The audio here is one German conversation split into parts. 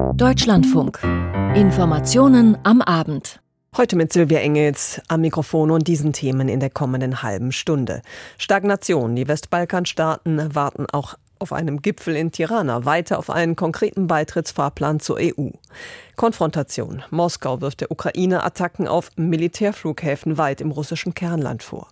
Deutschlandfunk. Informationen am Abend. Heute mit Silvia Engels am Mikrofon und diesen Themen in der kommenden halben Stunde. Stagnation. Die Westbalkanstaaten warten auch auf einem Gipfel in Tirana weiter auf einen konkreten Beitrittsfahrplan zur EU. Konfrontation. Moskau wirft der Ukraine Attacken auf Militärflughäfen weit im russischen Kernland vor.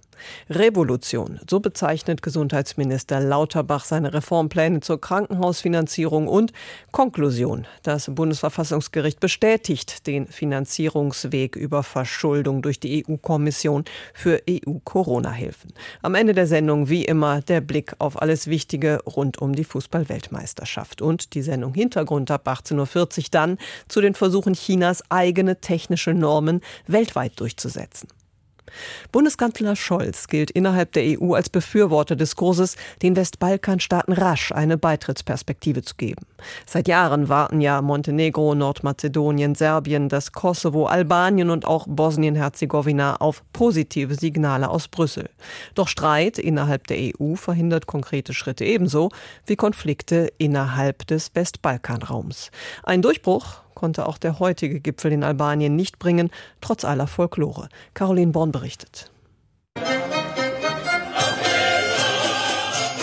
Revolution, so bezeichnet Gesundheitsminister Lauterbach seine Reformpläne zur Krankenhausfinanzierung und Konklusion. Das Bundesverfassungsgericht bestätigt den Finanzierungsweg über Verschuldung durch die EU-Kommission für EU-Corona-Hilfen. Am Ende der Sendung wie immer der Blick auf alles Wichtige rund um die Fußball-Weltmeisterschaft und die Sendung Hintergrund ab 18.40 Uhr dann zu den Versuchen Chinas eigene technische Normen weltweit durchzusetzen. Bundeskanzler Scholz gilt innerhalb der EU als Befürworter des Kurses, den Westbalkanstaaten rasch eine Beitrittsperspektive zu geben. Seit Jahren warten ja Montenegro, Nordmazedonien, Serbien, das Kosovo, Albanien und auch Bosnien-Herzegowina auf positive Signale aus Brüssel. Doch Streit innerhalb der EU verhindert konkrete Schritte ebenso wie Konflikte innerhalb des Westbalkanraums. Ein Durchbruch konnte auch der heutige Gipfel in Albanien nicht bringen, trotz aller Folklore. Caroline Born berichtet.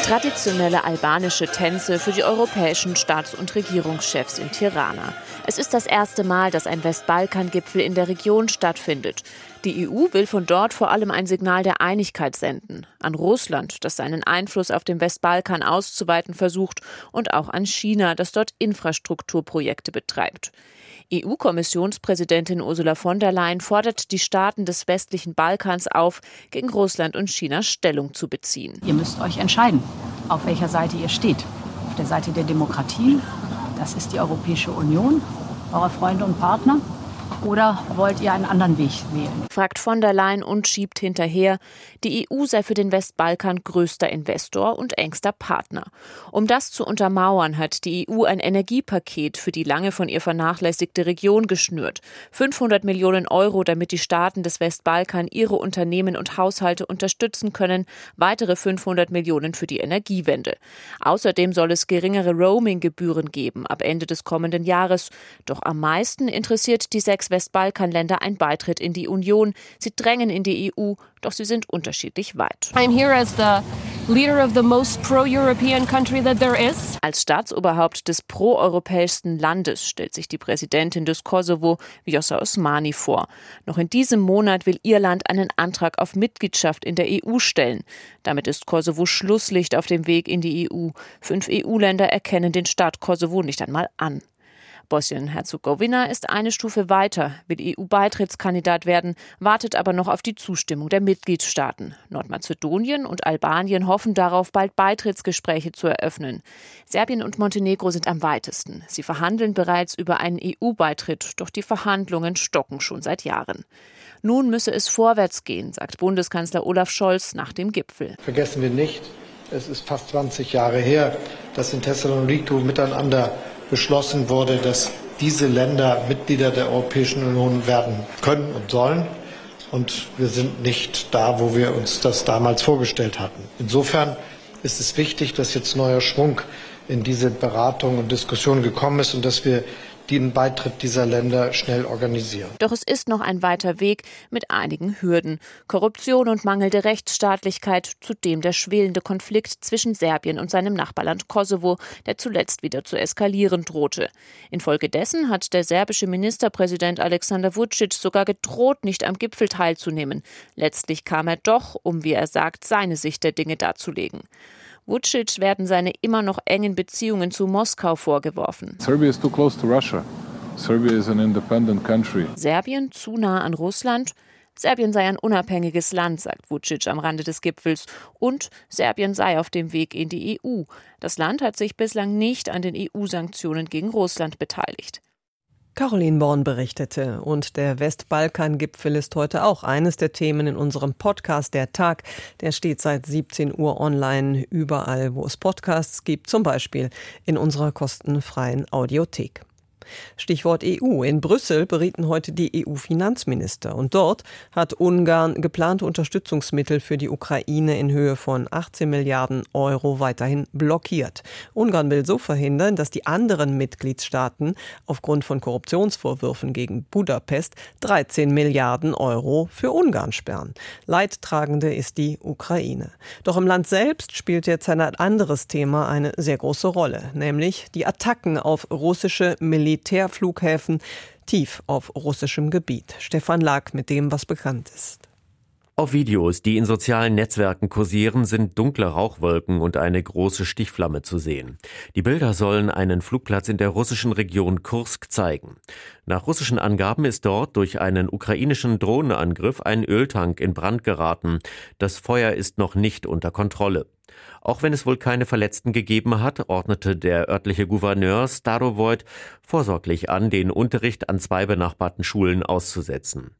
Traditionelle albanische Tänze für die europäischen Staats- und Regierungschefs in Tirana. Es ist das erste Mal, dass ein Westbalkan-Gipfel in der Region stattfindet. Die EU will von dort vor allem ein Signal der Einigkeit senden. An Russland, das seinen Einfluss auf dem Westbalkan auszuweiten versucht, und auch an China, das dort Infrastrukturprojekte betreibt. EU-Kommissionspräsidentin Ursula von der Leyen fordert die Staaten des westlichen Balkans auf, gegen Russland und China Stellung zu beziehen. Ihr müsst euch entscheiden, auf welcher Seite ihr steht. Auf der Seite der Demokratie, das ist die Europäische Union, eure Freunde und Partner, oder wollt ihr einen anderen Weg wählen? fragt von der Leyen und schiebt hinterher, die EU sei für den Westbalkan größter Investor und engster Partner. Um das zu untermauern, hat die EU ein Energiepaket für die lange von ihr vernachlässigte Region geschnürt. 500 Millionen Euro, damit die Staaten des Westbalkan ihre Unternehmen und Haushalte unterstützen können, weitere 500 Millionen für die Energiewende. Außerdem soll es geringere Roaming-Gebühren geben ab Ende des kommenden Jahres. Doch am meisten interessiert die sechs Westbalkanländer ein Beitritt in die Union. Sie drängen in die EU, doch sie sind unterschiedlich weit. Als Staatsoberhaupt des proeuropäischsten Landes stellt sich die Präsidentin des Kosovo, Vjosa Osmani, vor. Noch in diesem Monat will ihr Land einen Antrag auf Mitgliedschaft in der EU stellen. Damit ist Kosovo Schlusslicht auf dem Weg in die EU. Fünf EU-Länder erkennen den Staat Kosovo nicht einmal an. Bosnien-Herzegowina ist eine Stufe weiter, will EU-Beitrittskandidat werden, wartet aber noch auf die Zustimmung der Mitgliedstaaten. Nordmazedonien und Albanien hoffen darauf, bald Beitrittsgespräche zu eröffnen. Serbien und Montenegro sind am weitesten. Sie verhandeln bereits über einen EU-Beitritt, doch die Verhandlungen stocken schon seit Jahren. Nun müsse es vorwärts gehen, sagt Bundeskanzler Olaf Scholz nach dem Gipfel. Vergessen wir nicht, es ist fast 20 Jahre her, dass in Thessaloniki miteinander beschlossen wurde, dass diese Länder Mitglieder der Europäischen Union werden können und sollen. Und wir sind nicht da, wo wir uns das damals vorgestellt hatten. Insofern ist es wichtig, dass jetzt neuer Schwung in diese Beratungen und Diskussionen gekommen ist und dass wir den Beitritt dieser Länder schnell organisieren. Doch es ist noch ein weiter Weg mit einigen Hürden. Korruption und mangelnde Rechtsstaatlichkeit, zudem der schwelende Konflikt zwischen Serbien und seinem Nachbarland Kosovo, der zuletzt wieder zu eskalieren drohte. Infolgedessen hat der serbische Ministerpräsident Alexander Vucic sogar gedroht, nicht am Gipfel teilzunehmen. Letztlich kam er doch, um, wie er sagt, seine Sicht der Dinge darzulegen. Vucic werden seine immer noch engen Beziehungen zu Moskau vorgeworfen. Serbia is too close to Russia. Serbia is an independent country. Serbien zu nah an Russland. Serbien sei ein unabhängiges Land, sagt Vucic am Rande des Gipfels. Und Serbien sei auf dem Weg in die EU. Das Land hat sich bislang nicht an den EU-Sanktionen gegen Russland beteiligt. Caroline Born berichtete und der Westbalkan-Gipfel ist heute auch eines der Themen in unserem Podcast Der Tag. Der steht seit 17 Uhr online überall, wo es Podcasts gibt, zum Beispiel in unserer kostenfreien Audiothek. Stichwort EU. In Brüssel berieten heute die EU-Finanzminister. Und dort hat Ungarn geplante Unterstützungsmittel für die Ukraine in Höhe von 18 Milliarden Euro weiterhin blockiert. Ungarn will so verhindern, dass die anderen Mitgliedstaaten aufgrund von Korruptionsvorwürfen gegen Budapest 13 Milliarden Euro für Ungarn sperren. Leidtragende ist die Ukraine. Doch im Land selbst spielt jetzt ein anderes Thema eine sehr große Rolle, nämlich die Attacken auf russische Militärflughäfen tief auf russischem Gebiet. Stefan Lag mit dem, was bekannt ist. Auf Videos, die in sozialen Netzwerken kursieren, sind dunkle Rauchwolken und eine große Stichflamme zu sehen. Die Bilder sollen einen Flugplatz in der russischen Region Kursk zeigen. Nach russischen Angaben ist dort durch einen ukrainischen Drohnenangriff ein Öltank in Brand geraten. Das Feuer ist noch nicht unter Kontrolle. Auch wenn es wohl keine Verletzten gegeben hat, ordnete der örtliche Gouverneur Starovoid vorsorglich an, den Unterricht an zwei benachbarten Schulen auszusetzen.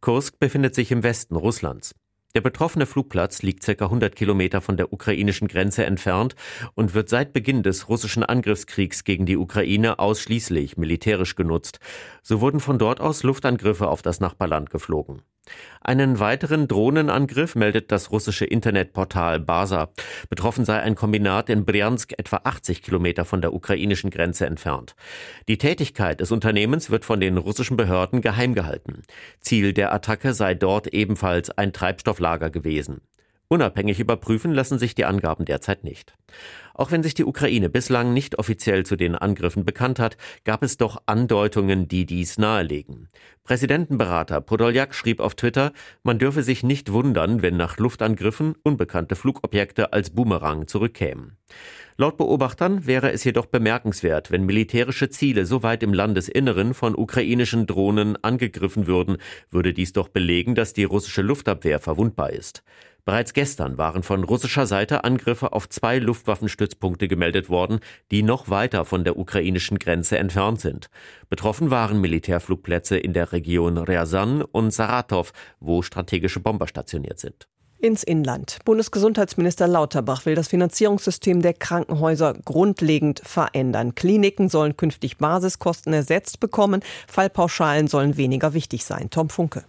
Kursk befindet sich im Westen Russlands. Der betroffene Flugplatz liegt ca. 100 Kilometer von der ukrainischen Grenze entfernt und wird seit Beginn des russischen Angriffskriegs gegen die Ukraine ausschließlich militärisch genutzt. So wurden von dort aus Luftangriffe auf das Nachbarland geflogen. Einen weiteren Drohnenangriff meldet das russische Internetportal Basa. Betroffen sei ein Kombinat in Bryansk etwa 80 Kilometer von der ukrainischen Grenze entfernt. Die Tätigkeit des Unternehmens wird von den russischen Behörden geheim gehalten. Ziel der Attacke sei dort ebenfalls ein Treibstofflager gewesen. Unabhängig überprüfen lassen sich die Angaben derzeit nicht. Auch wenn sich die Ukraine bislang nicht offiziell zu den Angriffen bekannt hat, gab es doch Andeutungen, die dies nahelegen. Präsidentenberater Podoljak schrieb auf Twitter, man dürfe sich nicht wundern, wenn nach Luftangriffen unbekannte Flugobjekte als Boomerang zurückkämen. Laut Beobachtern wäre es jedoch bemerkenswert, wenn militärische Ziele so weit im Landesinneren von ukrainischen Drohnen angegriffen würden, würde dies doch belegen, dass die russische Luftabwehr verwundbar ist. Bereits gestern waren von russischer Seite Angriffe auf zwei Luftwaffenstützpunkte gemeldet worden, die noch weiter von der ukrainischen Grenze entfernt sind. Betroffen waren Militärflugplätze in der Region Ryazan und Saratow, wo strategische Bomber stationiert sind. Ins Inland. Bundesgesundheitsminister Lauterbach will das Finanzierungssystem der Krankenhäuser grundlegend verändern. Kliniken sollen künftig Basiskosten ersetzt bekommen, Fallpauschalen sollen weniger wichtig sein. Tom Funke.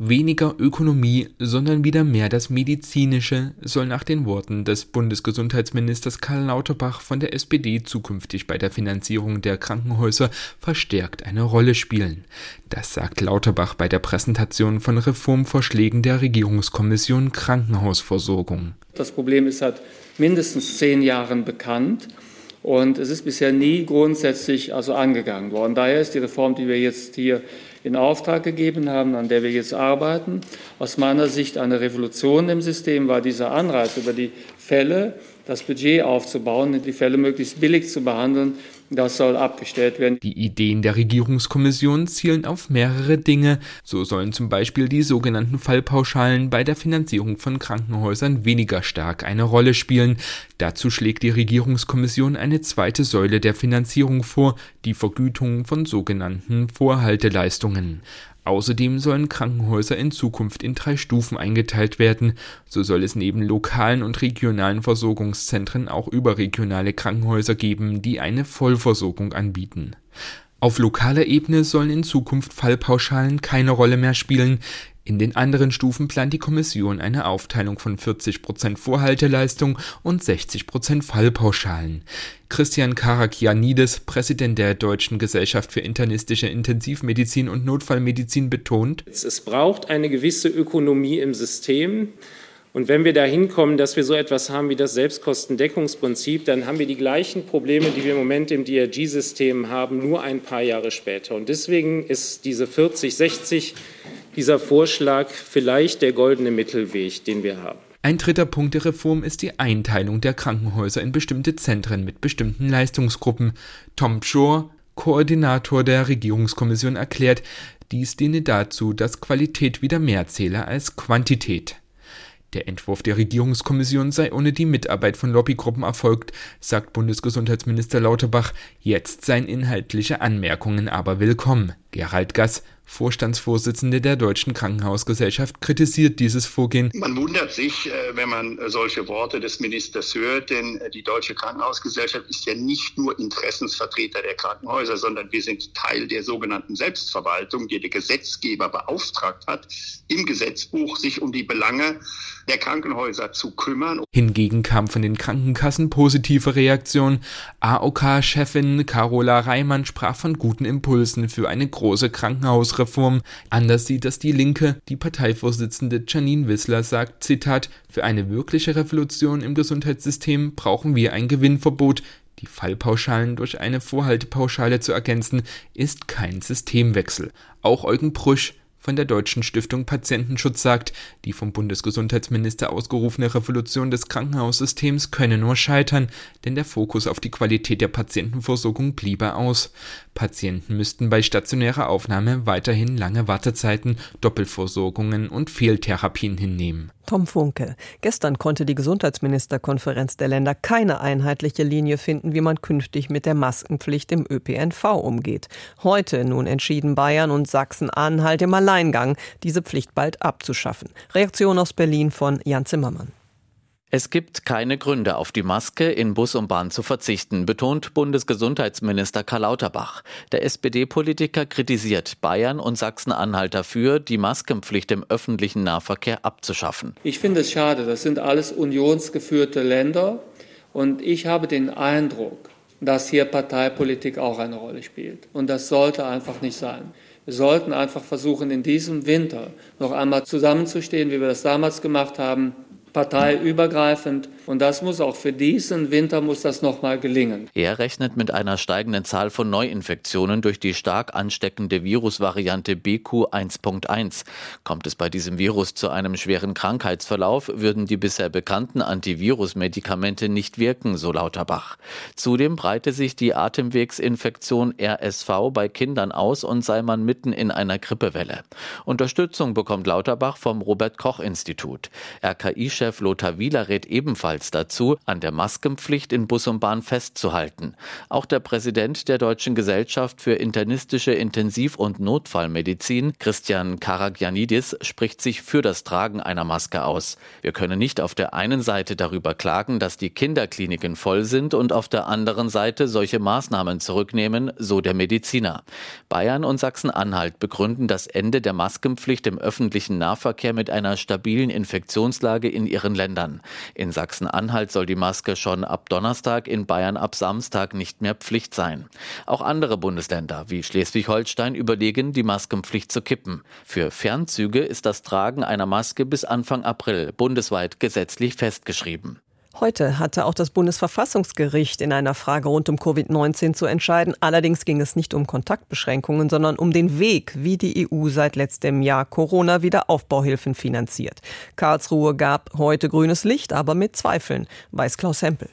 Weniger Ökonomie, sondern wieder mehr das Medizinische soll nach den Worten des Bundesgesundheitsministers Karl Lauterbach von der SPD zukünftig bei der Finanzierung der Krankenhäuser verstärkt eine Rolle spielen. Das sagt Lauterbach bei der Präsentation von Reformvorschlägen der Regierungskommission Krankenhausversorgung. Das Problem ist seit mindestens zehn Jahren bekannt. Und es ist bisher nie grundsätzlich also angegangen worden. Daher ist die Reform, die wir jetzt hier in Auftrag gegeben haben, an der wir jetzt arbeiten, aus meiner Sicht eine Revolution im System, weil dieser Anreiz über die Fälle, das Budget aufzubauen, die Fälle möglichst billig zu behandeln, das soll abgestellt werden. Die Ideen der Regierungskommission zielen auf mehrere Dinge. So sollen zum Beispiel die sogenannten Fallpauschalen bei der Finanzierung von Krankenhäusern weniger stark eine Rolle spielen. Dazu schlägt die Regierungskommission eine zweite Säule der Finanzierung vor, die Vergütung von sogenannten Vorhalteleistungen. Außerdem sollen Krankenhäuser in Zukunft in drei Stufen eingeteilt werden. So soll es neben lokalen und regionalen Versorgungszentren auch überregionale Krankenhäuser geben, die eine Vollversorgung anbieten. Auf lokaler Ebene sollen in Zukunft Fallpauschalen keine Rolle mehr spielen. In den anderen Stufen plant die Kommission eine Aufteilung von 40 Prozent Vorhalteleistung und 60 Prozent Fallpauschalen. Christian Karakianidis, Präsident der Deutschen Gesellschaft für internistische Intensivmedizin und Notfallmedizin, betont, es braucht eine gewisse Ökonomie im System. Und wenn wir dahin kommen, dass wir so etwas haben wie das Selbstkostendeckungsprinzip, dann haben wir die gleichen Probleme, die wir im Moment im DRG-System haben, nur ein paar Jahre später. Und deswegen ist diese 40, 60 dieser Vorschlag vielleicht der goldene Mittelweg, den wir haben. Ein dritter Punkt der Reform ist die Einteilung der Krankenhäuser in bestimmte Zentren mit bestimmten Leistungsgruppen. Tom Shore, Koordinator der Regierungskommission, erklärt, dies diene dazu, dass Qualität wieder mehr zähle als Quantität. Der Entwurf der Regierungskommission sei ohne die Mitarbeit von Lobbygruppen erfolgt, sagt Bundesgesundheitsminister Lauterbach. Jetzt seien inhaltliche Anmerkungen aber willkommen. Gerald Gass Vorstandsvorsitzende der Deutschen Krankenhausgesellschaft kritisiert dieses Vorgehen. Man wundert sich, äh, wenn man solche Worte des Ministers hört, denn die Deutsche Krankenhausgesellschaft ist ja nicht nur Interessensvertreter der Krankenhäuser, sondern wir sind Teil der sogenannten Selbstverwaltung, die der Gesetzgeber beauftragt hat, im Gesetzbuch sich um die Belange der Krankenhäuser zu kümmern. Hingegen kam von den Krankenkassen positive Reaktion. AOK-Chefin Carola Reimann sprach von guten Impulsen für eine große Krankenhausreform. Anders sieht das die Linke. Die Parteivorsitzende Janine Wissler sagt, Zitat, für eine wirkliche Revolution im Gesundheitssystem brauchen wir ein Gewinnverbot. Die Fallpauschalen durch eine Vorhaltepauschale zu ergänzen, ist kein Systemwechsel. Auch Eugen Prusch, von der Deutschen Stiftung Patientenschutz sagt, die vom Bundesgesundheitsminister ausgerufene Revolution des Krankenhaussystems könne nur scheitern, denn der Fokus auf die Qualität der Patientenversorgung bliebe aus. Patienten müssten bei stationärer Aufnahme weiterhin lange Wartezeiten, Doppelversorgungen und Fehltherapien hinnehmen. Tom Funke. Gestern konnte die Gesundheitsministerkonferenz der Länder keine einheitliche Linie finden, wie man künftig mit der Maskenpflicht im ÖPNV umgeht. Heute nun entschieden Bayern und Sachsen-Anhalt im Alleingang, diese Pflicht bald abzuschaffen. Reaktion aus Berlin von Jan Zimmermann. Es gibt keine Gründe, auf die Maske in Bus und Bahn zu verzichten, betont Bundesgesundheitsminister Karl Lauterbach. Der SPD-Politiker kritisiert Bayern und Sachsen-Anhalt dafür, die Maskenpflicht im öffentlichen Nahverkehr abzuschaffen. Ich finde es schade, das sind alles unionsgeführte Länder und ich habe den Eindruck, dass hier Parteipolitik auch eine Rolle spielt. Und das sollte einfach nicht sein. Wir sollten einfach versuchen, in diesem Winter noch einmal zusammenzustehen, wie wir das damals gemacht haben, parteiübergreifend. Und das muss auch für diesen Winter muss das nochmal gelingen. Er rechnet mit einer steigenden Zahl von Neuinfektionen durch die stark ansteckende Virusvariante BQ1.1. Kommt es bei diesem Virus zu einem schweren Krankheitsverlauf, würden die bisher bekannten Antivirusmedikamente nicht wirken, so Lauterbach. Zudem breite sich die Atemwegsinfektion RSV bei Kindern aus und sei man mitten in einer Grippewelle. Unterstützung bekommt Lauterbach vom Robert Koch Institut. RKI-Chef Chef Lothar Wieler rät ebenfalls dazu, an der Maskenpflicht in Bus und Bahn festzuhalten. Auch der Präsident der Deutschen Gesellschaft für internistische Intensiv- und Notfallmedizin, Christian Karagianidis, spricht sich für das Tragen einer Maske aus. Wir können nicht auf der einen Seite darüber klagen, dass die Kinderkliniken voll sind und auf der anderen Seite solche Maßnahmen zurücknehmen, so der Mediziner. Bayern und Sachsen-Anhalt begründen das Ende der Maskenpflicht im öffentlichen Nahverkehr mit einer stabilen Infektionslage in ihren Ländern. In Sachsen-Anhalt soll die Maske schon ab Donnerstag, in Bayern ab Samstag nicht mehr Pflicht sein. Auch andere Bundesländer wie Schleswig-Holstein überlegen, die Maskenpflicht zu kippen. Für Fernzüge ist das Tragen einer Maske bis Anfang April bundesweit gesetzlich festgeschrieben. Heute hatte auch das Bundesverfassungsgericht in einer Frage rund um Covid-19 zu entscheiden. Allerdings ging es nicht um Kontaktbeschränkungen, sondern um den Weg, wie die EU seit letztem Jahr Corona-Wiederaufbauhilfen finanziert. Karlsruhe gab heute grünes Licht, aber mit Zweifeln, weiß Klaus Hempel.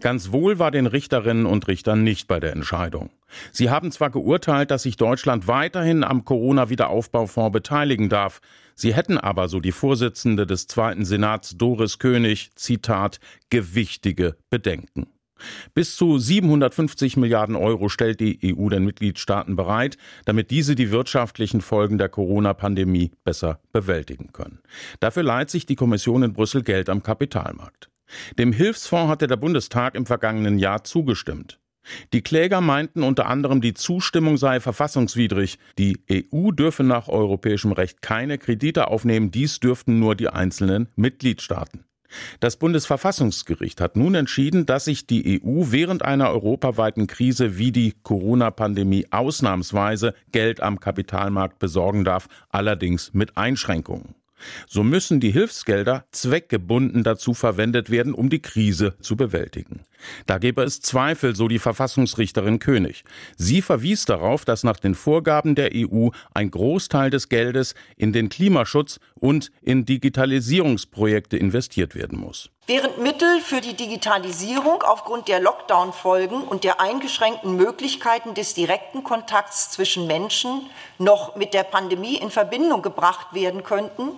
Ganz wohl war den Richterinnen und Richtern nicht bei der Entscheidung. Sie haben zwar geurteilt, dass sich Deutschland weiterhin am Corona-Wiederaufbaufonds beteiligen darf, sie hätten aber, so die Vorsitzende des Zweiten Senats Doris König, Zitat, gewichtige Bedenken. Bis zu 750 Milliarden Euro stellt die EU den Mitgliedstaaten bereit, damit diese die wirtschaftlichen Folgen der Corona-Pandemie besser bewältigen können. Dafür leiht sich die Kommission in Brüssel Geld am Kapitalmarkt. Dem Hilfsfonds hatte der Bundestag im vergangenen Jahr zugestimmt. Die Kläger meinten unter anderem, die Zustimmung sei verfassungswidrig. Die EU dürfe nach europäischem Recht keine Kredite aufnehmen, dies dürften nur die einzelnen Mitgliedstaaten. Das Bundesverfassungsgericht hat nun entschieden, dass sich die EU während einer europaweiten Krise wie die Corona-Pandemie ausnahmsweise Geld am Kapitalmarkt besorgen darf, allerdings mit Einschränkungen. So müssen die Hilfsgelder zweckgebunden dazu verwendet werden, um die Krise zu bewältigen. Da gäbe es Zweifel, so die Verfassungsrichterin König. Sie verwies darauf, dass nach den Vorgaben der EU ein Großteil des Geldes in den Klimaschutz und in Digitalisierungsprojekte investiert werden muss. Während Mittel für die Digitalisierung aufgrund der Lockdown-Folgen und der eingeschränkten Möglichkeiten des direkten Kontakts zwischen Menschen noch mit der Pandemie in Verbindung gebracht werden könnten,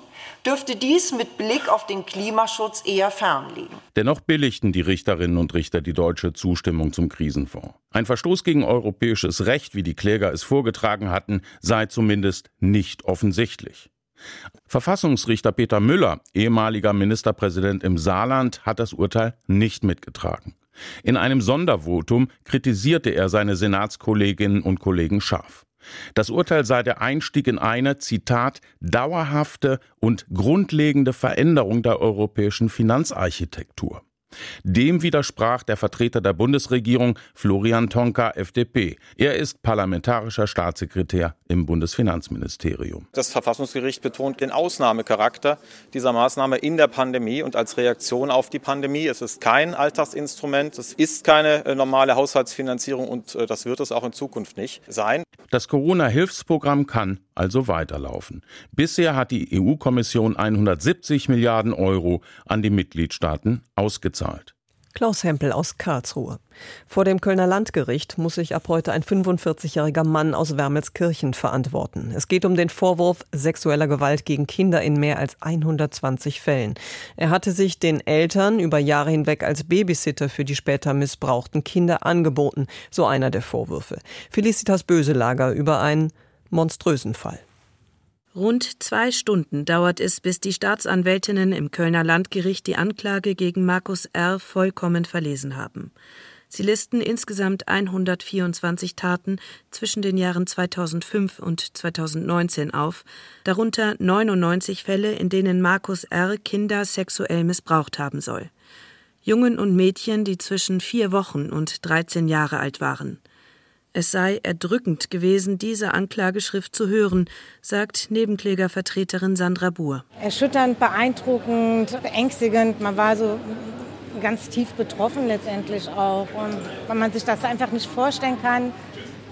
dürfte dies mit Blick auf den Klimaschutz eher fernliegen. Dennoch billigten die Richterinnen und Richter er die deutsche Zustimmung zum Krisenfonds. Ein Verstoß gegen europäisches Recht, wie die Kläger es vorgetragen hatten, sei zumindest nicht offensichtlich. Verfassungsrichter Peter Müller, ehemaliger Ministerpräsident im Saarland, hat das Urteil nicht mitgetragen. In einem Sondervotum kritisierte er seine Senatskolleginnen und Kollegen scharf. Das Urteil sei der Einstieg in eine, Zitat, dauerhafte und grundlegende Veränderung der europäischen Finanzarchitektur. Dem widersprach der Vertreter der Bundesregierung Florian Tonka, FDP. Er ist parlamentarischer Staatssekretär im Bundesfinanzministerium. Das Verfassungsgericht betont den Ausnahmecharakter dieser Maßnahme in der Pandemie und als Reaktion auf die Pandemie. Es ist kein Alltagsinstrument, es ist keine äh, normale Haushaltsfinanzierung und äh, das wird es auch in Zukunft nicht sein. Das Corona-Hilfsprogramm kann also weiterlaufen. Bisher hat die EU-Kommission 170 Milliarden Euro an die Mitgliedstaaten ausgezahlt. Klaus Hempel aus Karlsruhe. Vor dem Kölner Landgericht muss sich ab heute ein 45-jähriger Mann aus Wermelskirchen verantworten. Es geht um den Vorwurf sexueller Gewalt gegen Kinder in mehr als 120 Fällen. Er hatte sich den Eltern über Jahre hinweg als Babysitter für die später missbrauchten Kinder angeboten, so einer der Vorwürfe. Felicitas Böselager über einen monströsen Fall. Rund zwei Stunden dauert es, bis die Staatsanwältinnen im Kölner Landgericht die Anklage gegen Markus R. vollkommen verlesen haben. Sie listen insgesamt 124 Taten zwischen den Jahren 2005 und 2019 auf, darunter 99 Fälle, in denen Markus R. Kinder sexuell missbraucht haben soll. Jungen und Mädchen, die zwischen vier Wochen und 13 Jahre alt waren. Es sei erdrückend gewesen, diese Anklageschrift zu hören, sagt Nebenklägervertreterin Sandra Buhr. Erschütternd, beeindruckend, beängstigend. Man war so ganz tief betroffen letztendlich auch. Und weil man sich das einfach nicht vorstellen kann,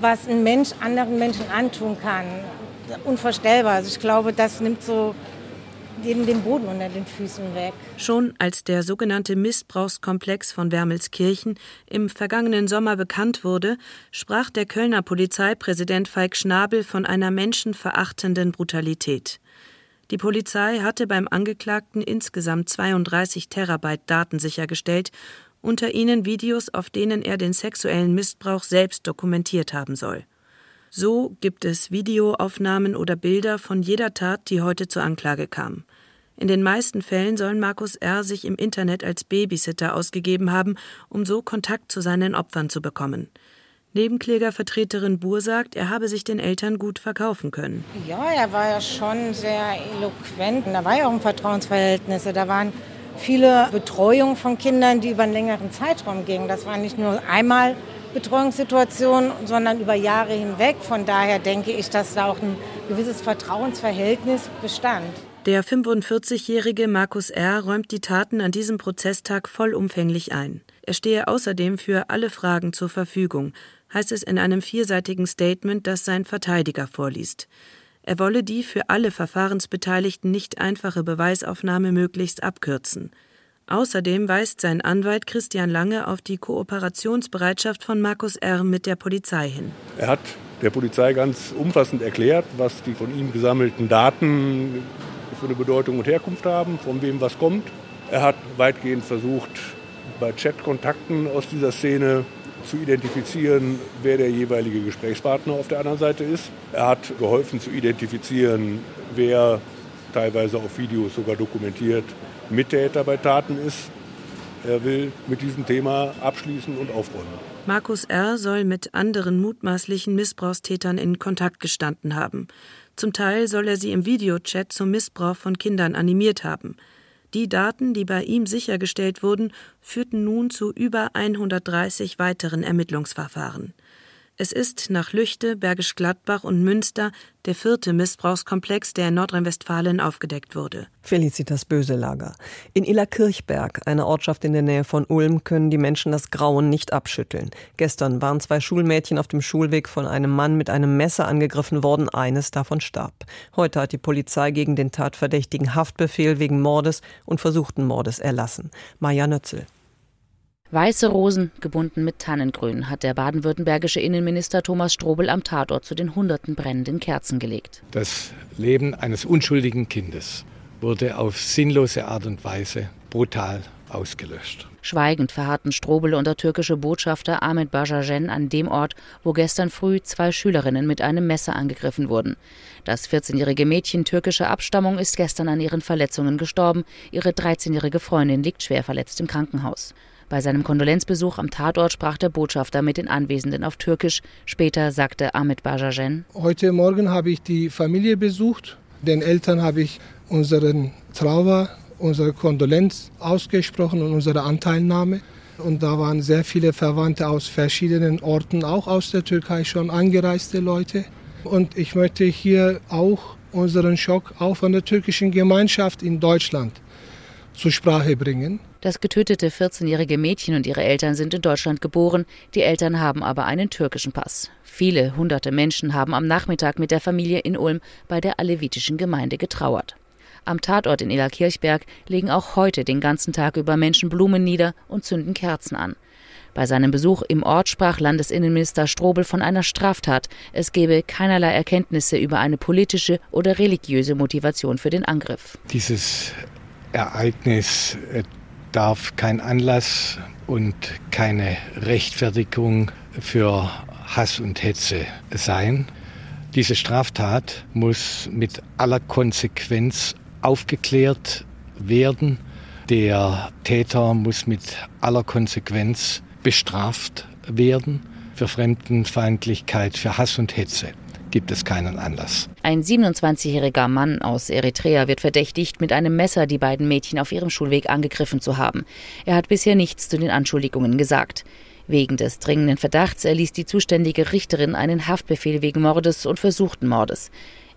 was ein Mensch anderen Menschen antun kann. Unvorstellbar. Also ich glaube, das nimmt so jedem den Boden unter den Füßen weg. Schon als der sogenannte Missbrauchskomplex von Wermelskirchen im vergangenen Sommer bekannt wurde, sprach der Kölner Polizeipräsident Falk Schnabel von einer menschenverachtenden Brutalität. Die Polizei hatte beim Angeklagten insgesamt 32 Terabyte Daten sichergestellt, unter ihnen Videos, auf denen er den sexuellen Missbrauch selbst dokumentiert haben soll. So gibt es Videoaufnahmen oder Bilder von jeder Tat, die heute zur Anklage kam. In den meisten Fällen soll Markus R. sich im Internet als Babysitter ausgegeben haben, um so Kontakt zu seinen Opfern zu bekommen. Nebenklägervertreterin Buhr sagt, er habe sich den Eltern gut verkaufen können. Ja, er war ja schon sehr eloquent. Da war ja auch ein Vertrauensverhältnis. Da waren viele Betreuungen von Kindern, die über einen längeren Zeitraum gingen. Das war nicht nur einmal Betreuungssituation, sondern über Jahre hinweg. Von daher denke ich, dass da auch ein gewisses Vertrauensverhältnis bestand. Der 45-jährige Markus R. räumt die Taten an diesem Prozesstag vollumfänglich ein. Er stehe außerdem für alle Fragen zur Verfügung, heißt es in einem vierseitigen Statement, das sein Verteidiger vorliest. Er wolle die für alle Verfahrensbeteiligten nicht einfache Beweisaufnahme möglichst abkürzen. Außerdem weist sein Anwalt Christian Lange auf die Kooperationsbereitschaft von Markus R. mit der Polizei hin. Er hat der Polizei ganz umfassend erklärt, was die von ihm gesammelten Daten für eine Bedeutung und Herkunft haben, von wem was kommt. Er hat weitgehend versucht, bei Chatkontakten aus dieser Szene zu identifizieren, wer der jeweilige Gesprächspartner auf der anderen Seite ist. Er hat geholfen zu identifizieren, wer teilweise auf Videos sogar dokumentiert, Mittäter bei Taten ist. Er will mit diesem Thema abschließen und aufräumen. Markus R. soll mit anderen mutmaßlichen Missbrauchstätern in Kontakt gestanden haben. Zum Teil soll er sie im Videochat zum Missbrauch von Kindern animiert haben. Die Daten, die bei ihm sichergestellt wurden, führten nun zu über 130 weiteren Ermittlungsverfahren. Es ist nach Lüchte, Bergisch Gladbach und Münster der vierte Missbrauchskomplex, der in Nordrhein-Westfalen aufgedeckt wurde. Felicitas Böselager. In Illerkirchberg, einer Ortschaft in der Nähe von Ulm, können die Menschen das Grauen nicht abschütteln. Gestern waren zwei Schulmädchen auf dem Schulweg von einem Mann mit einem Messer angegriffen worden, eines davon starb. Heute hat die Polizei gegen den Tatverdächtigen Haftbefehl wegen Mordes und versuchten Mordes erlassen. Maja Nötzel. Weiße Rosen, gebunden mit Tannengrün, hat der baden-württembergische Innenminister Thomas Strobel am Tatort zu den hunderten brennenden Kerzen gelegt. Das Leben eines unschuldigen Kindes wurde auf sinnlose Art und Weise brutal ausgelöscht. Schweigend verharrten Strobel und der türkische Botschafter Ahmet Bajajen an dem Ort, wo gestern früh zwei Schülerinnen mit einem Messer angegriffen wurden. Das 14-jährige Mädchen türkischer Abstammung ist gestern an ihren Verletzungen gestorben. Ihre 13-jährige Freundin liegt schwer verletzt im Krankenhaus. Bei seinem Kondolenzbesuch am Tatort sprach der Botschafter mit den Anwesenden auf Türkisch. Später sagte Ahmet Bajajen: Heute Morgen habe ich die Familie besucht. Den Eltern habe ich unseren Trauer, unsere Kondolenz ausgesprochen und unsere Anteilnahme. Und da waren sehr viele Verwandte aus verschiedenen Orten, auch aus der Türkei schon angereiste Leute. Und ich möchte hier auch unseren Schock auch von der türkischen Gemeinschaft in Deutschland zur Sprache bringen. Das getötete 14-jährige Mädchen und ihre Eltern sind in Deutschland geboren, die Eltern haben aber einen türkischen Pass. Viele hunderte Menschen haben am Nachmittag mit der Familie in Ulm bei der alevitischen Gemeinde getrauert. Am Tatort in Illerkirchberg legen auch heute den ganzen Tag über Menschen Blumen nieder und zünden Kerzen an. Bei seinem Besuch im Ort sprach Landesinnenminister Strobel von einer Straftat. Es gebe keinerlei Erkenntnisse über eine politische oder religiöse Motivation für den Angriff. Dieses Ereignis äh, darf kein Anlass und keine Rechtfertigung für Hass und Hetze sein. Diese Straftat muss mit aller Konsequenz aufgeklärt werden. Der Täter muss mit aller Konsequenz bestraft werden für Fremdenfeindlichkeit, für Hass und Hetze gibt es keinen Anlass. Ein 27-jähriger Mann aus Eritrea wird verdächtigt, mit einem Messer die beiden Mädchen auf ihrem Schulweg angegriffen zu haben. Er hat bisher nichts zu den Anschuldigungen gesagt. Wegen des dringenden Verdachts erließ die zuständige Richterin einen Haftbefehl wegen Mordes und versuchten Mordes.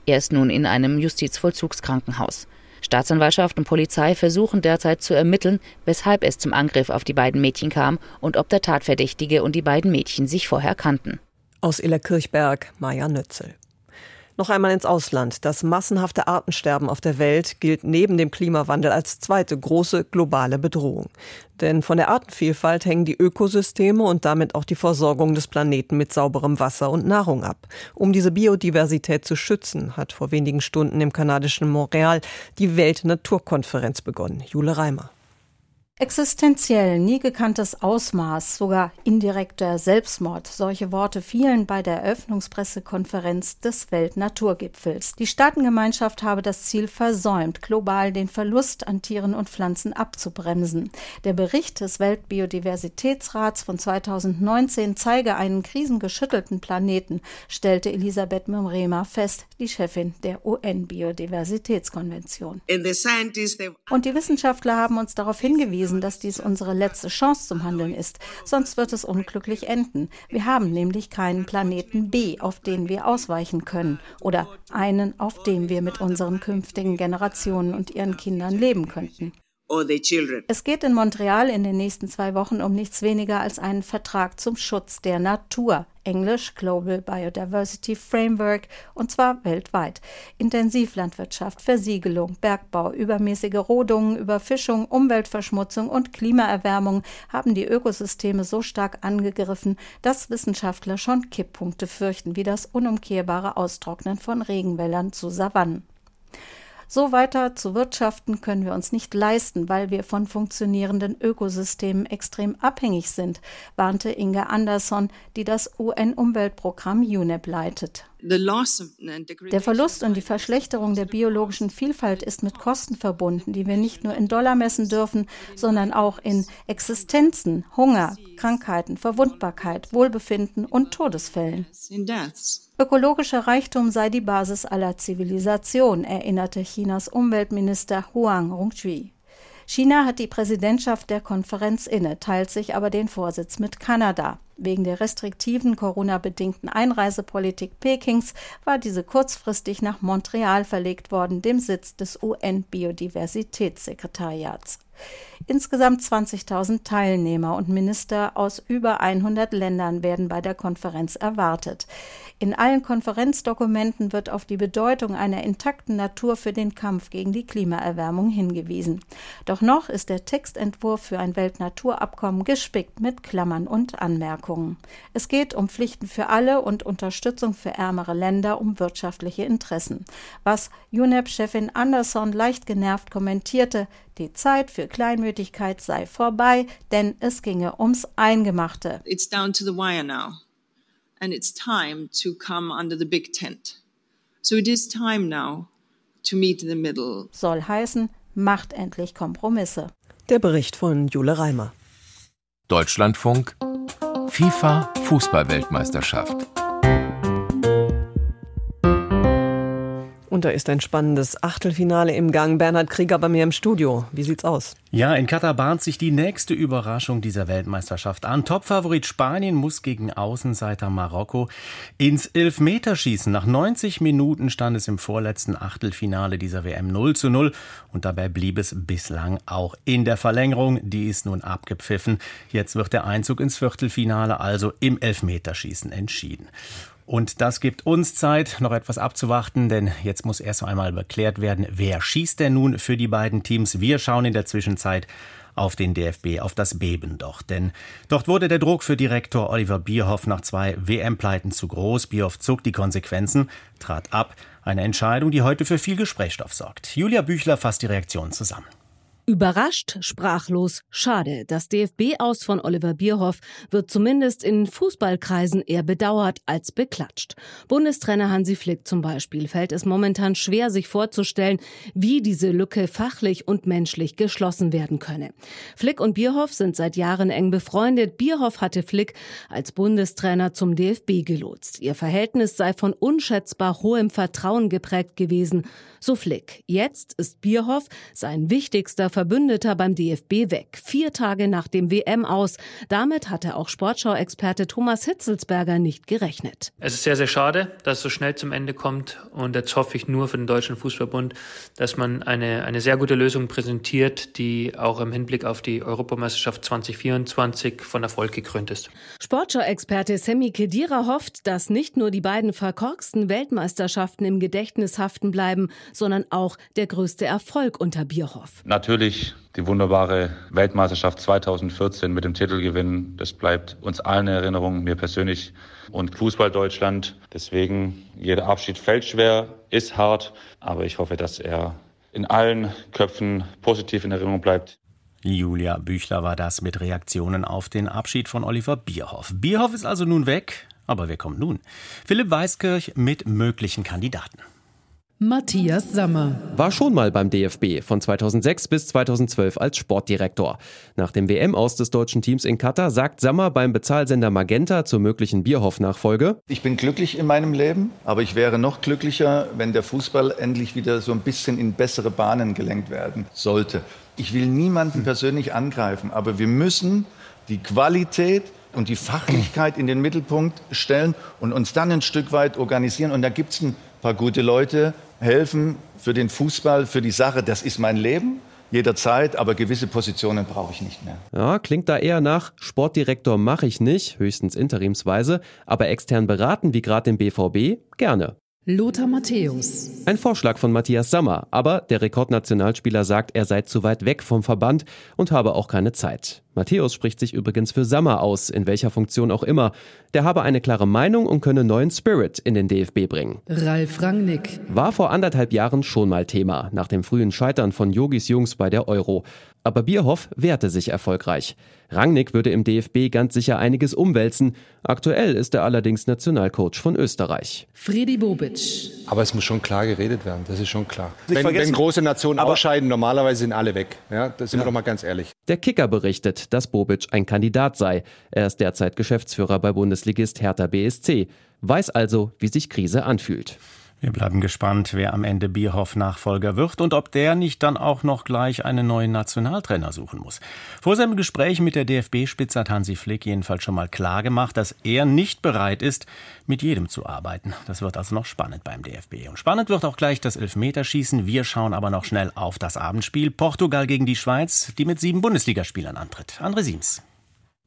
Er ist nun in einem Justizvollzugskrankenhaus. Staatsanwaltschaft und Polizei versuchen derzeit zu ermitteln, weshalb es zum Angriff auf die beiden Mädchen kam und ob der Tatverdächtige und die beiden Mädchen sich vorher kannten. Aus Illerkirchberg, Maja Nützel. Noch einmal ins Ausland. Das massenhafte Artensterben auf der Welt gilt neben dem Klimawandel als zweite große globale Bedrohung. Denn von der Artenvielfalt hängen die Ökosysteme und damit auch die Versorgung des Planeten mit sauberem Wasser und Nahrung ab. Um diese Biodiversität zu schützen, hat vor wenigen Stunden im kanadischen Montreal die Weltnaturkonferenz begonnen. Jule Reimer. Existenziell, nie gekanntes Ausmaß, sogar indirekter Selbstmord. Solche Worte fielen bei der Eröffnungspressekonferenz des Weltnaturgipfels. Die Staatengemeinschaft habe das Ziel versäumt, global den Verlust an Tieren und Pflanzen abzubremsen. Der Bericht des Weltbiodiversitätsrats von 2019 zeige einen krisengeschüttelten Planeten, stellte Elisabeth Mrema fest, die Chefin der UN-Biodiversitätskonvention. Und die Wissenschaftler haben uns darauf hingewiesen, hingewiesen, dass dies unsere letzte Chance zum Handeln ist. Sonst wird es unglücklich enden. Wir haben nämlich keinen Planeten B, auf den wir ausweichen können. Oder einen, auf dem wir mit unseren künftigen Generationen und ihren Kindern leben könnten. Es geht in Montreal in den nächsten zwei Wochen um nichts weniger als einen Vertrag zum Schutz der Natur. Englisch Global Biodiversity Framework und zwar weltweit. Intensivlandwirtschaft, Versiegelung, Bergbau, übermäßige Rodungen, Überfischung, Umweltverschmutzung und Klimaerwärmung haben die Ökosysteme so stark angegriffen, dass Wissenschaftler schon Kipppunkte fürchten, wie das unumkehrbare Austrocknen von Regenwäldern zu Savannen. So weiter zu wirtschaften können wir uns nicht leisten, weil wir von funktionierenden Ökosystemen extrem abhängig sind, warnte Inga Andersson, die das UN-Umweltprogramm UNEP leitet. Der Verlust und die Verschlechterung der biologischen Vielfalt ist mit Kosten verbunden, die wir nicht nur in Dollar messen dürfen, sondern auch in Existenzen, Hunger, Krankheiten, Verwundbarkeit, Wohlbefinden und Todesfällen. Ökologischer Reichtum sei die Basis aller Zivilisation, erinnerte Chinas Umweltminister Huang Rongqi. China hat die Präsidentschaft der Konferenz inne, teilt sich aber den Vorsitz mit Kanada. Wegen der restriktiven Corona-bedingten Einreisepolitik Pekings war diese kurzfristig nach Montreal verlegt worden, dem Sitz des UN-Biodiversitätssekretariats. Insgesamt 20.000 Teilnehmer und Minister aus über 100 Ländern werden bei der Konferenz erwartet. In allen Konferenzdokumenten wird auf die Bedeutung einer intakten Natur für den Kampf gegen die Klimaerwärmung hingewiesen. Doch noch ist der Textentwurf für ein Weltnaturabkommen gespickt mit Klammern und Anmerkungen. Es geht um Pflichten für alle und Unterstützung für ärmere Länder um wirtschaftliche Interessen. Was UNEP-Chefin Anderson leicht genervt kommentierte, die Zeit für Kleinmütigkeit sei vorbei, denn es ginge ums Eingemachte. It's down to the wire now. And it's time to come under the big tent. So it is time now to meet in the middle. Soll heißen, macht endlich Kompromisse. Der Bericht von Jule Reimer. Deutschlandfunk FIFA Fußballweltmeisterschaft. Und da ist ein spannendes Achtelfinale im Gang. Bernhard Krieger bei mir im Studio. Wie sieht's aus? Ja, in Katar bahnt sich die nächste Überraschung dieser Weltmeisterschaft an. Topfavorit Spanien muss gegen Außenseiter Marokko ins Elfmeterschießen. Nach 90 Minuten stand es im vorletzten Achtelfinale dieser WM 0 zu 0 und dabei blieb es bislang auch in der Verlängerung. Die ist nun abgepfiffen. Jetzt wird der Einzug ins Viertelfinale also im Elfmeterschießen entschieden. Und das gibt uns Zeit, noch etwas abzuwarten, denn jetzt muss erst einmal beklärt werden, wer schießt denn nun für die beiden Teams. Wir schauen in der Zwischenzeit auf den DFB, auf das Beben doch. Denn dort wurde der Druck für Direktor Oliver Bierhoff nach zwei WM-Pleiten zu groß. Bierhoff zog die Konsequenzen, trat ab. Eine Entscheidung, die heute für viel Gesprächsstoff sorgt. Julia Büchler fasst die Reaktion zusammen. Überrascht, sprachlos, schade. Das DFB-Aus von Oliver Bierhoff wird zumindest in Fußballkreisen eher bedauert als beklatscht. Bundestrainer Hansi Flick zum Beispiel fällt es momentan schwer, sich vorzustellen, wie diese Lücke fachlich und menschlich geschlossen werden könne. Flick und Bierhoff sind seit Jahren eng befreundet. Bierhoff hatte Flick als Bundestrainer zum DFB gelotst. Ihr Verhältnis sei von unschätzbar hohem Vertrauen geprägt gewesen, so Flick. Jetzt ist Bierhoff sein wichtigster Verbündeter beim DFB weg. Vier Tage nach dem WM aus. Damit hatte auch Sportschau-Experte Thomas Hitzelsberger nicht gerechnet. Es ist sehr, sehr schade, dass es so schnell zum Ende kommt. Und jetzt hoffe ich nur für den Deutschen Fußballbund, dass man eine, eine sehr gute Lösung präsentiert, die auch im Hinblick auf die Europameisterschaft 2024 von Erfolg gekrönt ist. Sportschau-Experte Semi Kedira hofft, dass nicht nur die beiden verkorksten Weltmeisterschaften im Gedächtnis haften bleiben, sondern auch der größte Erfolg unter Bierhoff. Natürlich natürlich die wunderbare Weltmeisterschaft 2014 mit dem Titelgewinn. Das bleibt uns allen in Erinnerung, mir persönlich und Fußball Deutschland. Deswegen, jeder Abschied fällt schwer, ist hart, aber ich hoffe, dass er in allen Köpfen positiv in Erinnerung bleibt. Julia Büchler war das mit Reaktionen auf den Abschied von Oliver Bierhoff. Bierhoff ist also nun weg, aber wer kommt nun? Philipp Weiskirch mit möglichen Kandidaten. Matthias Sammer war schon mal beim DFB von 2006 bis 2012 als Sportdirektor. Nach dem WM-Aus des deutschen Teams in Katar sagt Sammer beim Bezahlsender Magenta zur möglichen Bierhoff-Nachfolge: Ich bin glücklich in meinem Leben, aber ich wäre noch glücklicher, wenn der Fußball endlich wieder so ein bisschen in bessere Bahnen gelenkt werden sollte. Ich will niemanden persönlich angreifen, aber wir müssen die Qualität und die Fachlichkeit in den Mittelpunkt stellen und uns dann ein Stück weit organisieren. Und da gibt es ein paar gute Leute, helfen für den Fußball, für die Sache. Das ist mein Leben jederzeit, aber gewisse Positionen brauche ich nicht mehr. Ja, klingt da eher nach Sportdirektor mache ich nicht, höchstens interimsweise, aber extern beraten wie gerade dem BVB gerne. Lothar Matthäus. Ein Vorschlag von Matthias Sammer, aber der Rekordnationalspieler sagt, er sei zu weit weg vom Verband und habe auch keine Zeit. Matthäus spricht sich übrigens für Sammer aus, in welcher Funktion auch immer. Der habe eine klare Meinung und könne neuen Spirit in den DFB bringen. Ralf Rangnick. War vor anderthalb Jahren schon mal Thema, nach dem frühen Scheitern von Yogis Jungs bei der Euro. Aber Bierhoff wehrte sich erfolgreich. Rangnick würde im DFB ganz sicher einiges umwälzen. Aktuell ist er allerdings Nationalcoach von Österreich. Friedi Bobic. Aber es muss schon klar geredet werden, das ist schon klar. Wenn, wenn, große Nationen ausscheiden, normalerweise sind alle weg. Ja, das sind ja. wir doch mal ganz ehrlich. Der Kicker berichtet, dass Bobic ein Kandidat sei. Er ist derzeit Geschäftsführer bei Bundesligist Hertha BSC, weiß also, wie sich Krise anfühlt. Wir bleiben gespannt, wer am Ende Bierhoff Nachfolger wird und ob der nicht dann auch noch gleich einen neuen Nationaltrainer suchen muss. Vor seinem Gespräch mit der DFB-Spitze hat Hansi Flick jedenfalls schon mal klar gemacht, dass er nicht bereit ist, mit jedem zu arbeiten. Das wird also noch spannend beim DFB. Und spannend wird auch gleich das Elfmeterschießen. Wir schauen aber noch schnell auf das Abendspiel. Portugal gegen die Schweiz, die mit sieben Bundesligaspielern antritt. André Siems.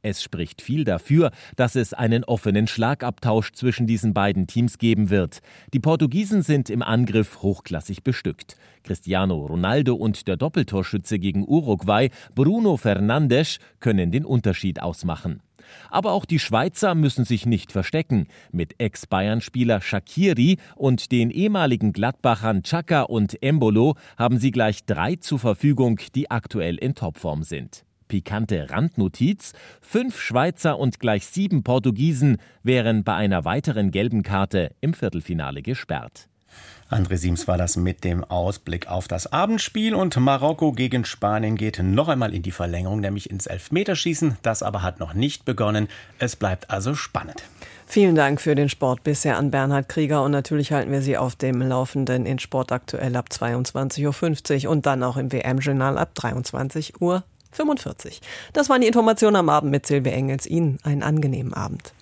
Es spricht viel dafür, dass es einen offenen Schlagabtausch zwischen diesen beiden Teams geben wird. Die Portugiesen sind im Angriff hochklassig bestückt. Cristiano Ronaldo und der Doppeltorschütze gegen Uruguay, Bruno Fernandes, können den Unterschied ausmachen. Aber auch die Schweizer müssen sich nicht verstecken. Mit Ex-Bayern-Spieler Shakiri und den ehemaligen Gladbachern Chaka und Embolo haben sie gleich drei zur Verfügung, die aktuell in Topform sind. Pikante Randnotiz: Fünf Schweizer und gleich sieben Portugiesen wären bei einer weiteren gelben Karte im Viertelfinale gesperrt. André Siems war das mit dem Ausblick auf das Abendspiel und Marokko gegen Spanien geht noch einmal in die Verlängerung, nämlich ins Elfmeterschießen. Das aber hat noch nicht begonnen. Es bleibt also spannend. Vielen Dank für den Sport bisher an Bernhard Krieger und natürlich halten wir Sie auf dem Laufenden in Sport aktuell ab 22.50 Uhr und dann auch im WM-Journal ab 23 Uhr 45. Das waren die Informationen am Abend mit Silvia Engels. Ihnen einen angenehmen Abend.